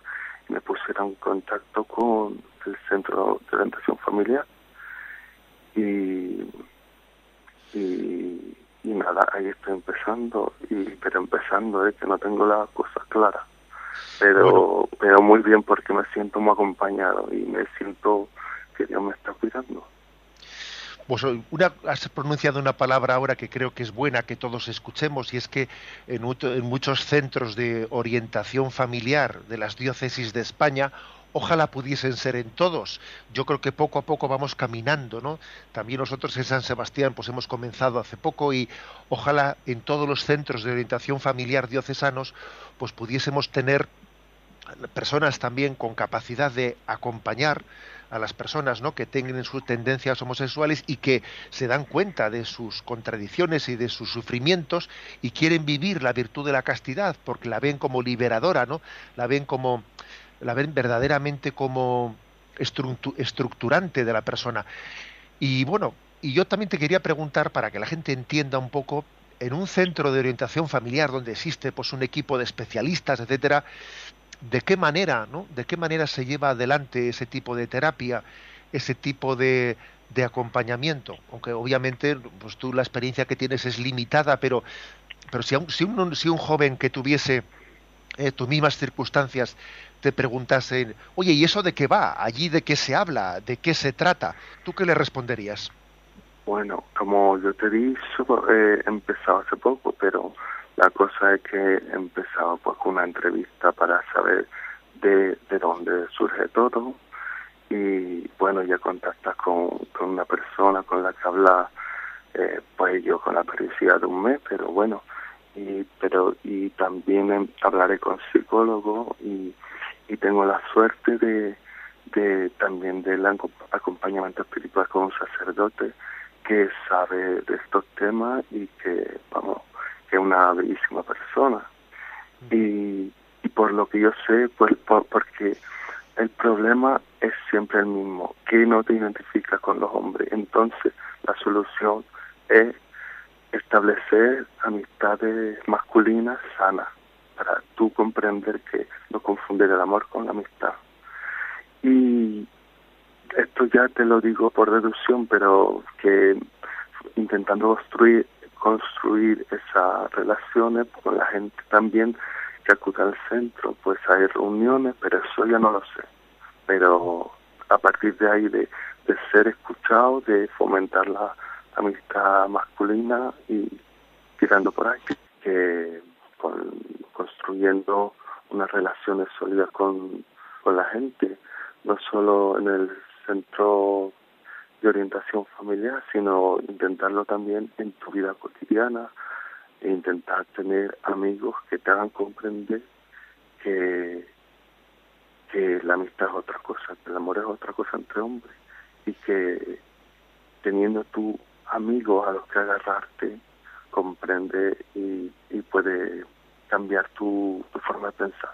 y me pusieron en contacto con el centro de orientación familiar. Y y nada, ahí estoy empezando, y pero empezando, es que no tengo las cosas claras. Pero, pero muy bien porque me siento muy acompañado y me siento que Dios me está cuidando. Pues una, has pronunciado una palabra ahora que creo que es buena que todos escuchemos y es que en, en muchos centros de orientación familiar de las diócesis de España ojalá pudiesen ser en todos. Yo creo que poco a poco vamos caminando, ¿no? También nosotros en San Sebastián pues hemos comenzado hace poco y ojalá en todos los centros de orientación familiar diocesanos pues pudiésemos tener personas también con capacidad de acompañar a las personas ¿no? que tengan sus tendencias homosexuales y que se dan cuenta de sus contradicciones y de sus sufrimientos y quieren vivir la virtud de la castidad porque la ven como liberadora, ¿no? La ven como la ven verdaderamente como estructurante de la persona. Y bueno, y yo también te quería preguntar para que la gente entienda un poco en un centro de orientación familiar donde existe pues un equipo de especialistas, etcétera, de qué manera, ¿no? De qué manera se lleva adelante ese tipo de terapia, ese tipo de, de acompañamiento, aunque obviamente pues tú la experiencia que tienes es limitada, pero pero si, un, si, un, si un joven que tuviese eh, tus mismas circunstancias te preguntasen, oye, ¿y eso de qué va? ¿Allí de qué se habla? ¿De qué se trata? ¿Tú qué le responderías? Bueno, como yo te dije, he empezado hace poco, pero la cosa es que he empezado pues, con una entrevista para saber de, de dónde surge todo y bueno, ya contactas con, con una persona con la que habla, eh, pues yo con la periodicidad de un mes, pero bueno, y pero y también hablaré con psicólogo y y tengo la suerte de, de también del acompañamiento espiritual con un sacerdote que sabe de estos temas y que, vamos, que es una bellísima persona. Y, y por lo que yo sé, pues porque el problema es siempre el mismo, que no te identifica con los hombres. Entonces, la solución es establecer amistades masculinas sanas para tú comprender que no confundir el amor con la amistad. Y esto ya te lo digo por deducción, pero que intentando construir construir esas relaciones con la gente también que acude al centro, pues hay reuniones, pero eso ya no lo sé. Pero a partir de ahí de, de ser escuchado, de fomentar la amistad masculina y tirando por ahí, que con, construyendo unas relaciones sólidas con, con la gente, no solo en el centro de orientación familiar, sino intentarlo también en tu vida cotidiana e intentar tener amigos que te hagan comprender que, que la amistad es otra cosa, que el amor es otra cosa entre hombres y que teniendo tu amigos a los que agarrarte, comprende y, puede cambiar tu, forma de pensar.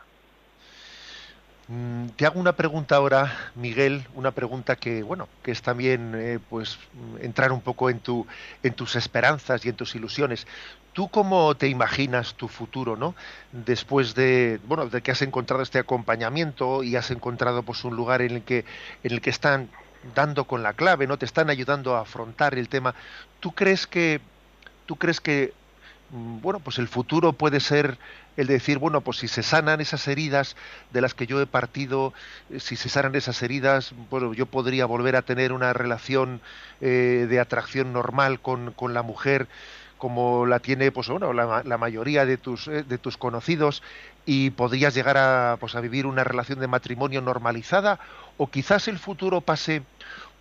Mm, te hago una pregunta ahora, Miguel, una pregunta que, bueno, que es también, eh, pues, entrar un poco en tu, en tus esperanzas y en tus ilusiones. ¿Tú cómo te imaginas tu futuro, no? Después de, bueno, de que has encontrado este acompañamiento y has encontrado, pues, un lugar en el que, en el que están dando con la clave, no te están ayudando a afrontar el tema. ¿Tú crees que, tú crees que Mm, bueno, pues el futuro puede ser el de decir, bueno, pues si se sanan esas heridas de las que yo he partido, eh, si se sanan esas heridas, bueno, yo podría volver a tener una relación eh, de atracción normal con, con, la mujer como la tiene pues bueno, la, mayoría de tus, eh, de tus conocidos y podrías llegar a, pues, a vivir una relación de matrimonio normalizada o quizás el futuro pase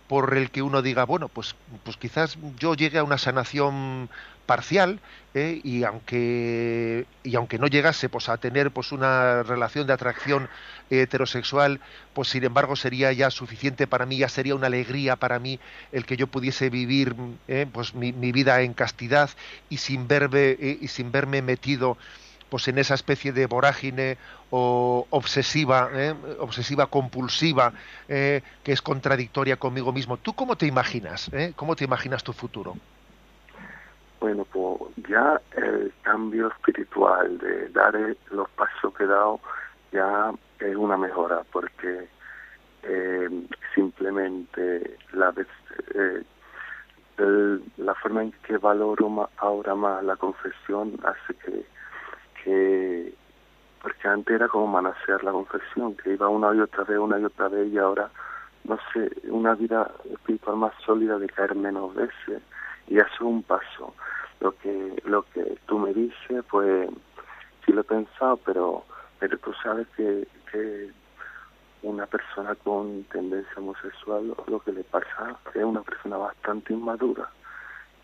por el que uno diga, bueno, pues, pues quizás yo llegue a una sanación parcial ¿eh? y aunque y aunque no llegase pues a tener pues una relación de atracción heterosexual pues sin embargo sería ya suficiente para mí ya sería una alegría para mí el que yo pudiese vivir ¿eh? pues mi, vida en castidad y sin verme ¿eh? y sin verme metido pues en esa especie de vorágine o obsesiva, ¿eh? obsesiva compulsiva, ¿eh? que es contradictoria conmigo mismo. ¿Tú cómo te imaginas? ¿eh? ¿Cómo te imaginas tu futuro? Bueno, pues ya el cambio espiritual de dar los pasos que he dado ya es una mejora, porque simplemente la vez, la forma en que valoro ahora más la confesión hace que que porque antes era como manasear la confesión, que iba una y otra vez, una y otra vez, y ahora, no sé, una vida espiritual más sólida de caer menos veces, y es un paso. Lo que, lo que tú me dices, pues, sí lo he pensado, pero, pero tú sabes que, que una persona con tendencia homosexual, lo que le pasa es una persona bastante inmadura,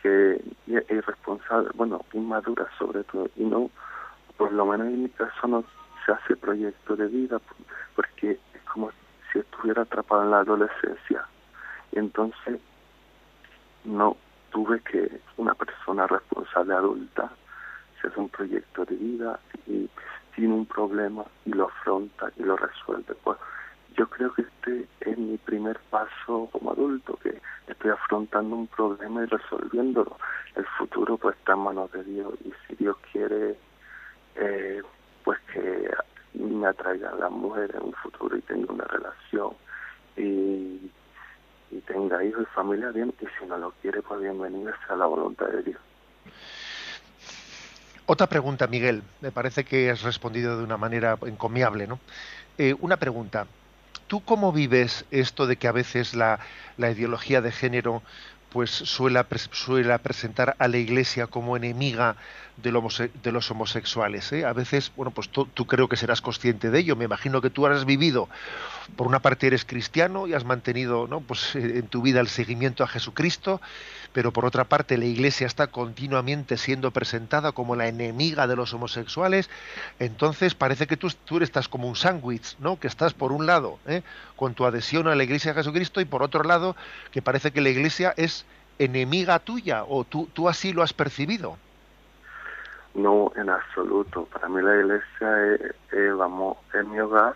que es irresponsable, bueno, inmadura sobre todo, y no por lo menos en mi caso no se hace proyecto de vida porque es como si estuviera atrapado en la adolescencia. Y entonces no tuve que una persona responsable adulta se hace un proyecto de vida y tiene un problema y lo afronta y lo resuelve. Pues yo creo que este es mi primer paso como adulto que estoy afrontando un problema y resolviéndolo. El futuro pues está en manos de Dios y si Dios quiere eh, pues que me atraiga a la mujer en un futuro y tenga una relación y, y tenga hijos y familia bien y si no lo quiere pues bienvenida sea la voluntad de Dios. Otra pregunta, Miguel. Me parece que has respondido de una manera encomiable, ¿no? Eh, una pregunta. ¿Tú cómo vives esto de que a veces la, la ideología de género pues suele, suele presentar a la Iglesia como enemiga de, los homosexuales. ¿eh? A veces, bueno, pues tú, creo que serás consciente de ello. Me imagino que tú has vivido, por una parte eres cristiano y has mantenido, ¿no? Pues eh, en tu vida el seguimiento a Jesucristo, pero por otra parte la Iglesia está continuamente siendo presentada como la enemiga de los homosexuales. Entonces parece que tú, tú estás como un sándwich, ¿no? Que estás por un lado ¿eh? con tu adhesión a la Iglesia de Jesucristo y por otro lado que parece que la Iglesia es enemiga tuya o tú, así lo has percibido. No, en absoluto. Para mí la iglesia es, vamos, es mi hogar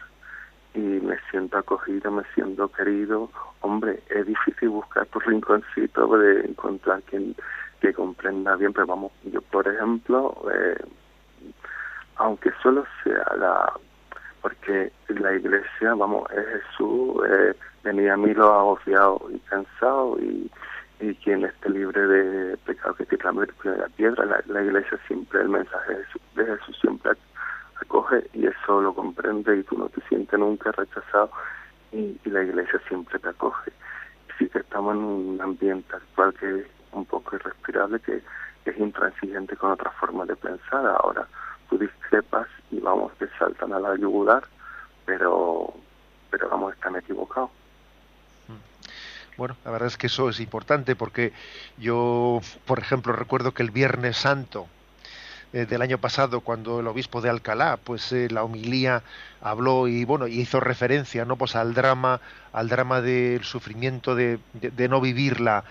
y me siento acogido, me siento querido. Hombre, es difícil buscar tu rinconcito de encontrar quien que comprenda bien, pero vamos, yo por ejemplo, eh, aunque solo sea la, porque la iglesia, vamos, es Jesús, eh, venía a mí lo agobiado y cansado y y quien esté libre de pecado que tire la piedra. La, la, iglesia siempre, el mensaje de Jesús, siempre acoge y eso lo comprende y tú no te sientes nunca rechazado y, la iglesia siempre te acoge. Sí que estamos en un ambiente actual que es un poco irrespirable, que, es intransigente con otra forma de pensar. Ahora tú discrepas y vamos, te saltan a la yugular, pero, pero vamos, están equivocados. Bueno, la verdad es que eso es importante porque yo, por ejemplo, recuerdo que el Viernes Santo eh, del año pasado, cuando el obispo de Alcalá, pues eh, la homilía habló y bueno, y hizo referencia, no, pues al drama, al drama del sufrimiento de, de, no vivir la,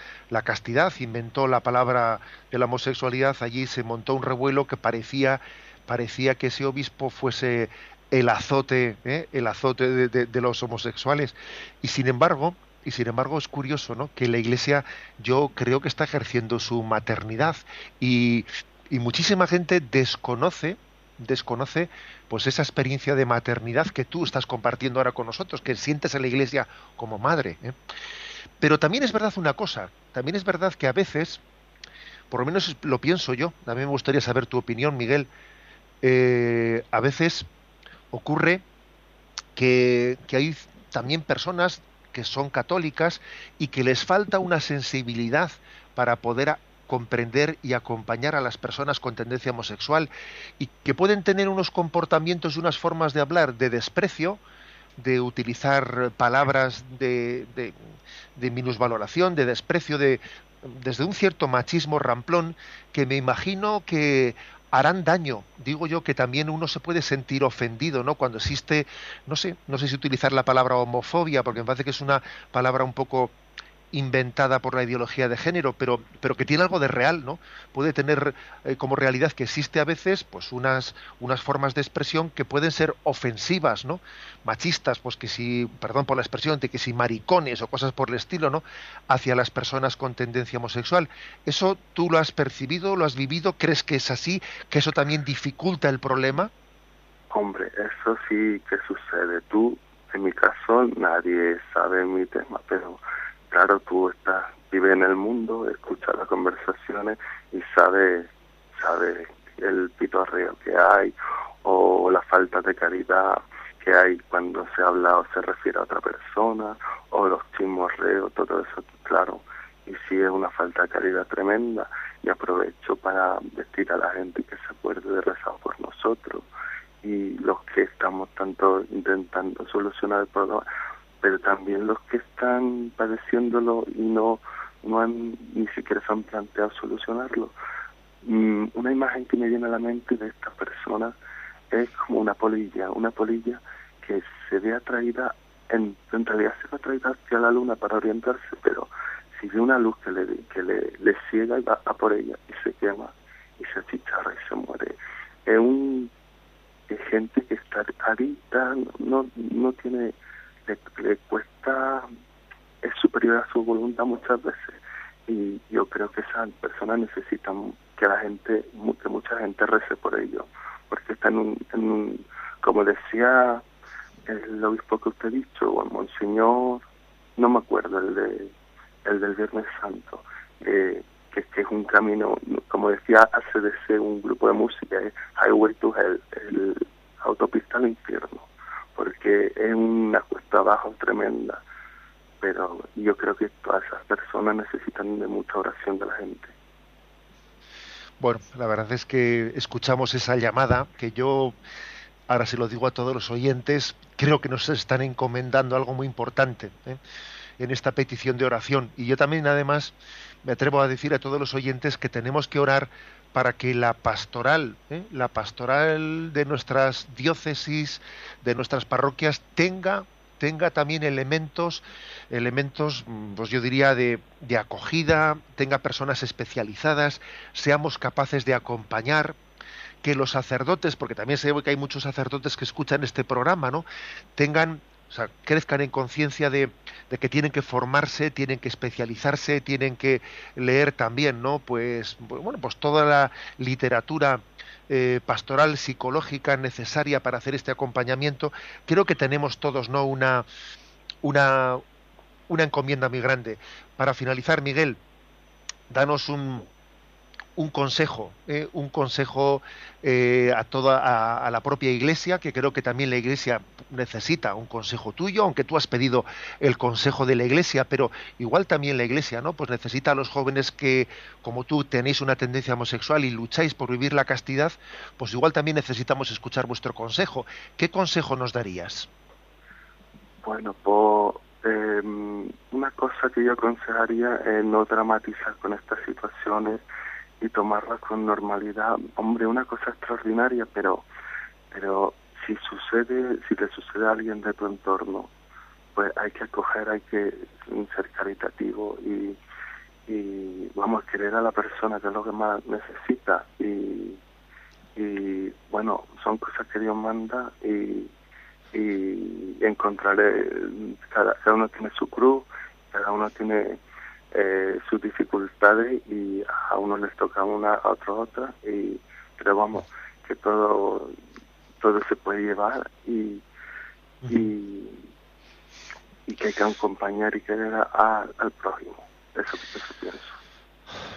castidad, inventó la palabra de la homosexualidad, allí se montó un revuelo que parecía, parecía que ese obispo fuese el azote, ¿eh? el azote de, de los homosexuales, y sin embargo y sin embargo es curioso, ¿no? Que la Iglesia, yo creo que está ejerciendo su maternidad. Y, y muchísima gente desconoce desconoce pues esa experiencia de maternidad que tú estás compartiendo ahora con nosotros, que sientes a la Iglesia como madre. ¿eh? Pero también es verdad una cosa, también es verdad que a veces, por lo menos lo pienso yo, mí me gustaría saber tu opinión, Miguel, eh, a veces ocurre que, que hay también personas que son católicas y que les falta una sensibilidad para poder comprender y acompañar a las personas con tendencia homosexual y que pueden tener unos comportamientos y unas formas de hablar de desprecio, de utilizar palabras de, de, de minusvaloración, de desprecio, de, desde un cierto machismo ramplón que me imagino que harán daño. Digo yo que también uno se puede sentir ofendido, ¿no? Cuando existe, no sé, no sé si utilizar la palabra homofobia, porque me parece que es una palabra un poco inventada por la ideología de género, pero, pero que tiene algo de real, ¿no? Puede tener eh, como realidad que existe a veces, pues unas, unas formas de expresión que pueden ser ofensivas, ¿no? Machistas, pues que si, perdón por la expresión, de que si maricones o cosas por el estilo, ¿no? Hacia las personas con tendencia homosexual. ¿Eso tú lo has percibido, lo has vivido? ¿Crees que es así? ¿Que eso también dificulta el problema? Hombre, eso sí que sucede. Tú, en mi caso, nadie sabe mi tema, pero claro, tú estás, vive en el mundo, escuchas las conversaciones y sabes sabe el pitorreo que hay o la falta de caridad que hay cuando se habla o se refiere a otra persona o los chismorreos, todo eso, claro. Y sí es una falta de caridad tremenda y aprovecho para decir a la gente que se acuerde de rezar por nosotros y los que estamos tanto intentando solucionar el problema, pero también los que están padeciéndolo y no, no han ni siquiera se han planteado solucionarlo. Mm, una imagen que me viene a la mente de esta persona es como una polilla, una polilla que se ve atraída, en, en realidad se ve atraída hacia la luna para orientarse, pero si ve una luz que le, que le, le ciega y va a por ella y se quema y se achicharra y se muere. Es un es gente que está adicta, no, no tiene le, cuesta, es superior a su voluntad muchas veces. Y yo creo que esas personas necesitan que la gente, que mucha gente rece por ello, porque está en un, en un como decía el obispo que usted ha dicho, o el monseñor, no me acuerdo, el de el del Viernes Santo, eh, que, que es un camino, como decía ACDC, un grupo de música, es Highway to Hell, el autopista al infierno porque es una cuesta abajo tremenda, pero yo creo que todas esas personas necesitan de mucha oración de la gente. Bueno, la verdad es que escuchamos esa llamada que yo, ahora se lo digo a todos los oyentes, creo que nos están encomendando algo muy importante ¿eh? En esta petición de oración. Y yo también, además, me atrevo a decir a todos los oyentes que tenemos que orar para que la pastoral, ¿eh? la pastoral de nuestras diócesis, de nuestras parroquias, tenga, tenga también elementos, elementos, mm, pues yo diría, de, de acogida, tenga personas especializadas, seamos capaces de acompañar, que los sacerdotes, porque también ve que hay muchos sacerdotes que escuchan este programa, ¿no? tengan o sea, crezcan en conciencia de, que tienen que formarse, tienen que especializarse, tienen que leer también, ¿no? Pues, bueno, pues toda la literatura eh, pastoral psicológica necesaria para hacer este acompañamiento. Creo que tenemos todos, ¿no? Una, una, una encomienda muy grande. Para finalizar, Miguel, danos un, un consejo, eh, un consejo eh, a toda a, la propia Iglesia, que creo que también la Iglesia necesita un consejo tuyo, aunque tú has pedido el consejo de la Iglesia, pero igual también la Iglesia, ¿no? Pues necesita a los jóvenes que, como tú, tenéis una tendencia homosexual y lucháis por vivir la castidad, pues igual también necesitamos escuchar vuestro consejo. ¿Qué consejo nos darías? Bueno, pues una cosa que yo aconsejaría es no dramatizar con estas situaciones y tomarla con normalidad. Hombre, una cosa extraordinaria, pero, pero si sucede, si le sucede a alguien de tu entorno, pues hay que acoger, hay que ser caritativo y, vamos a querer a la persona que es lo que más necesita y, y bueno, son cosas que Dios manda y, y encontraré, cada, cada uno tiene su cruz, cada uno tiene eh, sus dificultades y a unos les toca una, a otros otra, y, pero vamos, que todo, todo se puede llevar y, y, que hay que acompañar y querer al prójimo. Eso, eso pienso.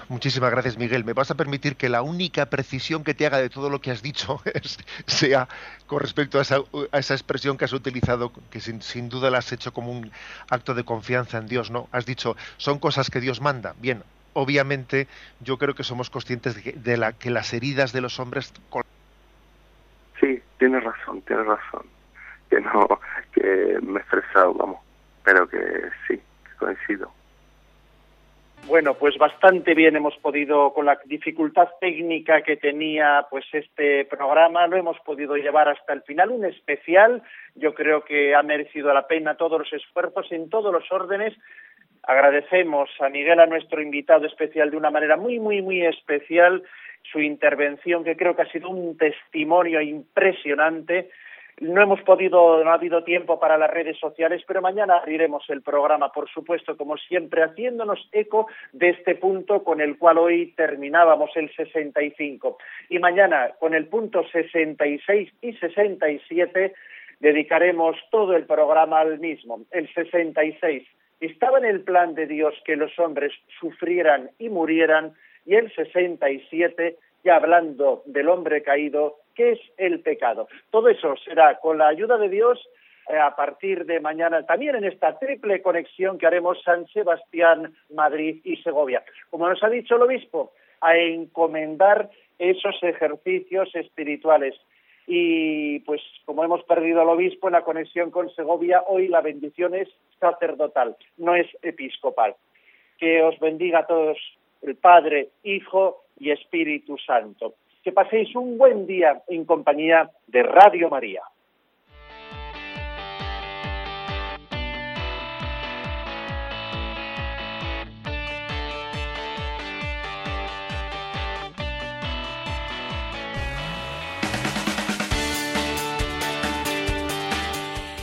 Muchísimas gracias, Miguel. Me vas a permitir que la única precisión que te haga de todo lo que has dicho sea con respecto a esa, esa, expresión que has utilizado, que sin, sin, duda la has hecho como un acto de confianza en Dios, ¿no? Has dicho, son cosas que Dios manda. Bien, obviamente yo creo que somos conscientes de que, de la, que las heridas de los hombres... Sí, tiene razón, tiene razón. Que no, que me he expresado, vamos, pero que sí, que coincido. Bueno, pues bastante bien hemos podido, con la dificultad técnica que tenía pues este programa, lo hemos podido llevar hasta el final, un especial, yo creo que ha merecido la pena todos los esfuerzos en todos los órdenes. Agradecemos a Miguel, a nuestro invitado especial, de una manera muy, muy, muy especial, su intervención, que creo que ha sido un testimonio impresionante no hemos podido, no ha habido tiempo para las redes sociales, pero mañana abriremos el programa, por supuesto, como siempre, haciéndonos eco de este punto con el cual hoy terminábamos el 65. Y mañana, con el punto 66 y 67, dedicaremos todo el programa al mismo. El 66 estaba en el plan de Dios que los hombres sufrieran y murieran, y el 67, ya hablando del hombre caído, qué es el pecado. Todo eso será con la ayuda de Dios eh, a partir de mañana, también en esta triple conexión que haremos San Sebastián, Madrid y Segovia. Como nos ha dicho el obispo, a encomendar esos ejercicios espirituales. Y pues como hemos perdido al obispo en la conexión con Segovia, hoy la bendición es sacerdotal, no es episcopal. Que os bendiga a todos el Padre, Hijo y Espíritu Santo que paséis un buen día en compañía de Radio María.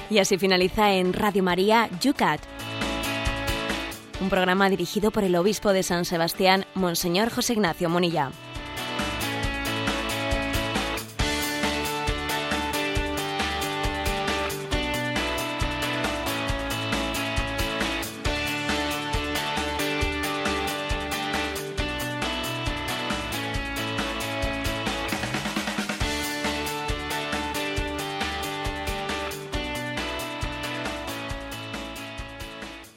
Y así finaliza en Radio María Yucat, un programa dirigido por el obispo de San Sebastián, Monseñor José Ignacio Monilla.